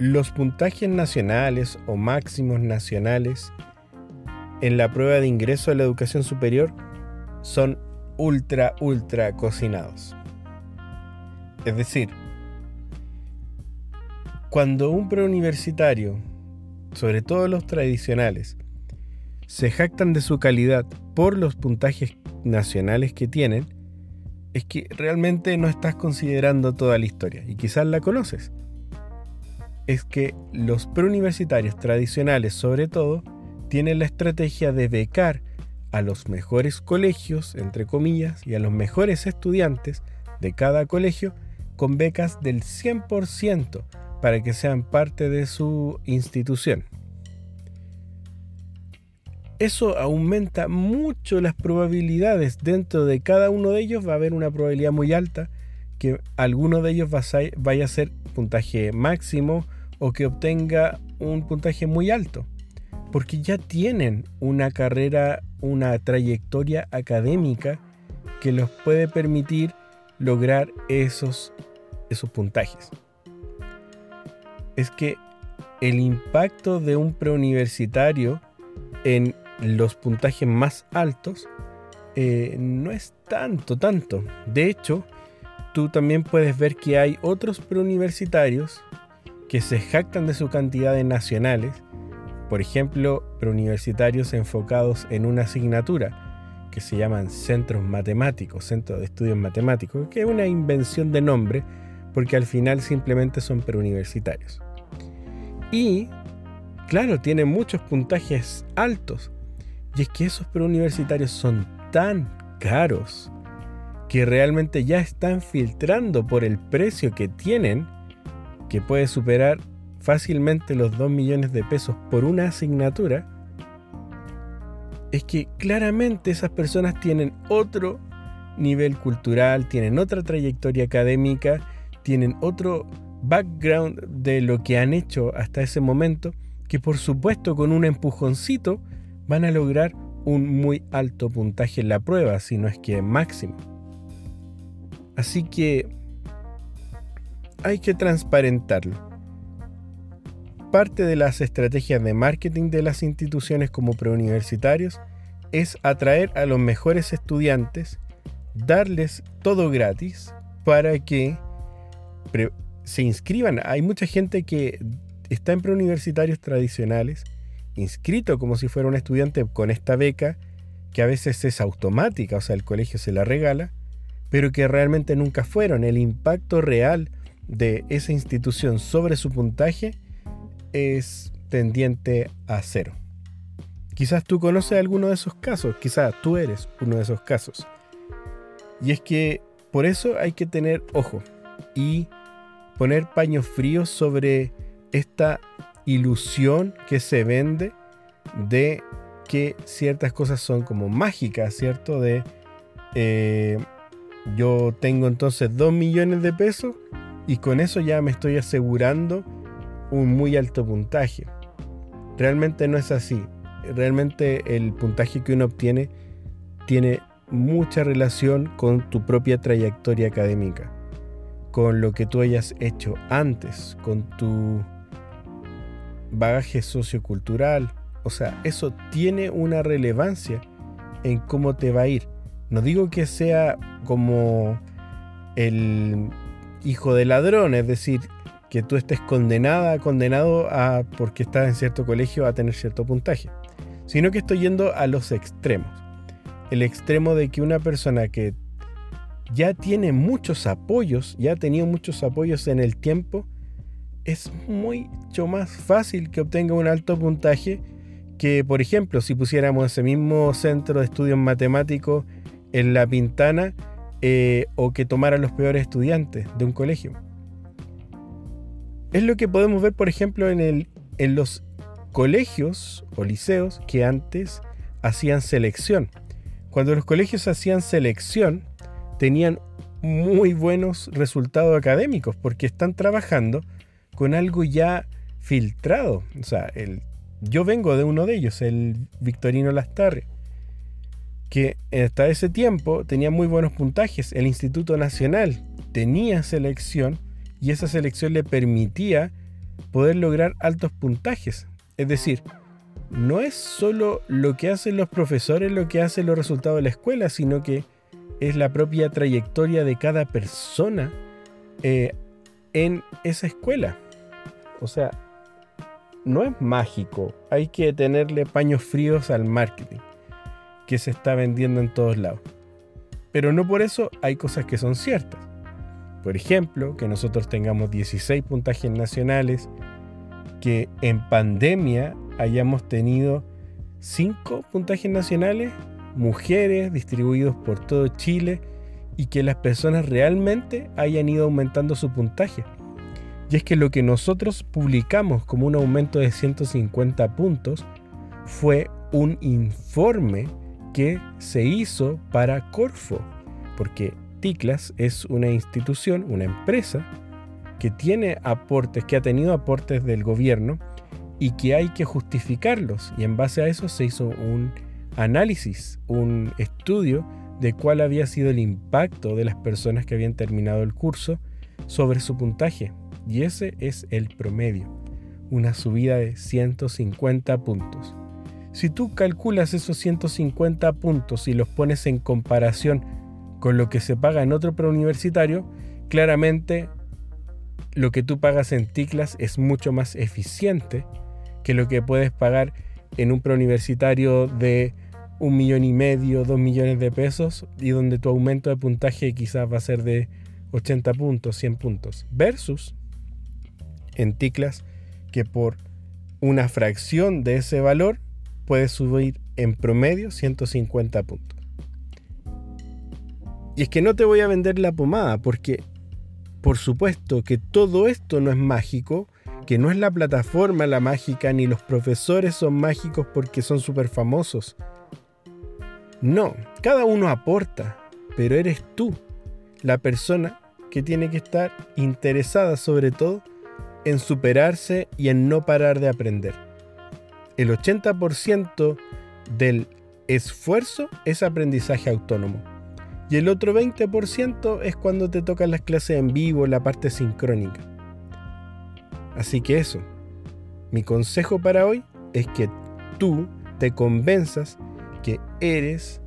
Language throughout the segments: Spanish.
los puntajes nacionales o máximos nacionales en la prueba de ingreso a la educación superior son ultra, ultra cocinados. Es decir, cuando un preuniversitario, sobre todo los tradicionales, se jactan de su calidad por los puntajes nacionales que tienen, es que realmente no estás considerando toda la historia y quizás la conoces. Es que los preuniversitarios tradicionales, sobre todo, tienen la estrategia de becar a los mejores colegios, entre comillas, y a los mejores estudiantes de cada colegio con becas del 100% para que sean parte de su institución. Eso aumenta mucho las probabilidades. Dentro de cada uno de ellos va a haber una probabilidad muy alta que alguno de ellos vaya a ser puntaje máximo o que obtenga un puntaje muy alto. Porque ya tienen una carrera, una trayectoria académica que los puede permitir lograr esos, esos puntajes. Es que el impacto de un preuniversitario en los puntajes más altos eh, no es tanto, tanto. De hecho, tú también puedes ver que hay otros preuniversitarios que se jactan de su cantidad de nacionales, por ejemplo, preuniversitarios enfocados en una asignatura que se llaman centros matemáticos, centros de estudios matemáticos, que es una invención de nombre porque al final simplemente son preuniversitarios. Y, claro, tienen muchos puntajes altos, y es que esos preuniversitarios son tan caros que realmente ya están filtrando por el precio que tienen, que puede superar fácilmente los 2 millones de pesos por una asignatura, es que claramente esas personas tienen otro nivel cultural, tienen otra trayectoria académica, tienen otro background de lo que han hecho hasta ese momento, que por supuesto con un empujoncito van a lograr un muy alto puntaje en la prueba, si no es que máximo. Así que hay que transparentarlo. Parte de las estrategias de marketing de las instituciones como preuniversitarios es atraer a los mejores estudiantes, darles todo gratis para que se inscriban. Hay mucha gente que está en preuniversitarios tradicionales inscrito como si fuera un estudiante con esta beca, que a veces es automática, o sea, el colegio se la regala, pero que realmente nunca fueron. El impacto real de esa institución sobre su puntaje es tendiente a cero. Quizás tú conoces alguno de esos casos, quizás tú eres uno de esos casos. Y es que por eso hay que tener ojo y poner paños fríos sobre esta ilusión que se vende de que ciertas cosas son como mágicas, ¿cierto? De eh, yo tengo entonces 2 millones de pesos y con eso ya me estoy asegurando un muy alto puntaje. Realmente no es así. Realmente el puntaje que uno obtiene tiene mucha relación con tu propia trayectoria académica, con lo que tú hayas hecho antes, con tu bagaje sociocultural. O sea, eso tiene una relevancia en cómo te va a ir. No digo que sea como el hijo de ladrón, es decir, que tú estés condenada, condenado a, porque estás en cierto colegio, a tener cierto puntaje, sino que estoy yendo a los extremos. El extremo de que una persona que ya tiene muchos apoyos, ya ha tenido muchos apoyos en el tiempo, es mucho más fácil que obtenga un alto puntaje que, por ejemplo, si pusiéramos ese mismo centro de estudios matemáticos en La Pintana eh, o que tomara los peores estudiantes de un colegio. Es lo que podemos ver, por ejemplo, en los colegios o liceos que antes hacían selección. Cuando los colegios hacían selección, tenían muy buenos resultados académicos porque están trabajando con algo ya filtrado. O sea, el, yo vengo de uno de ellos, el Victorino Lastarre, que hasta ese tiempo tenía muy buenos puntajes. El Instituto Nacional tenía selección y esa selección le permitía poder lograr altos puntajes. Es decir, no es solo lo que hacen los profesores lo que hacen los resultados de la escuela, sino que es la propia trayectoria de cada persona eh, en esa escuela. O sea, no es mágico, hay que tenerle paños fríos al marketing que se está vendiendo en todos lados. Pero no por eso hay cosas que son ciertas. Por ejemplo, que nosotros tengamos 16 puntajes nacionales, que en pandemia hayamos tenido 5 puntajes nacionales, mujeres distribuidos por todo Chile y que las personas realmente hayan ido aumentando su puntaje. Y es que lo que nosotros publicamos como un aumento de 150 puntos fue un informe que se hizo para Corfo, porque TICLAS es una institución, una empresa que tiene aportes, que ha tenido aportes del gobierno y que hay que justificarlos. Y en base a eso se hizo un análisis, un estudio de cuál había sido el impacto de las personas que habían terminado el curso sobre su puntaje. Y ese es el promedio, una subida de 150 puntos. Si tú calculas esos 150 puntos y los pones en comparación con lo que se paga en otro preuniversitario, claramente lo que tú pagas en TICLAS es mucho más eficiente que lo que puedes pagar en un preuniversitario de un millón y medio, dos millones de pesos y donde tu aumento de puntaje quizás va a ser de 80 puntos, 100 puntos. Versus en TICLAS que por una fracción de ese valor puedes subir en promedio 150 puntos. Y es que no te voy a vender la pomada porque por supuesto que todo esto no es mágico, que no es la plataforma la mágica ni los profesores son mágicos porque son súper famosos. No, cada uno aporta, pero eres tú la persona que tiene que estar interesada sobre todo en superarse y en no parar de aprender el 80% del esfuerzo es aprendizaje autónomo. Y el otro 20% es cuando te tocan las clases en vivo, la parte sincrónica. Así que eso, mi consejo para hoy es que tú te convenzas que eres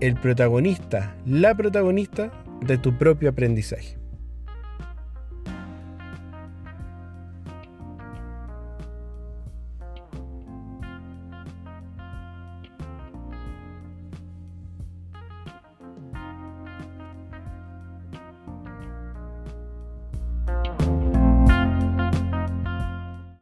el protagonista, la protagonista de tu propio aprendizaje.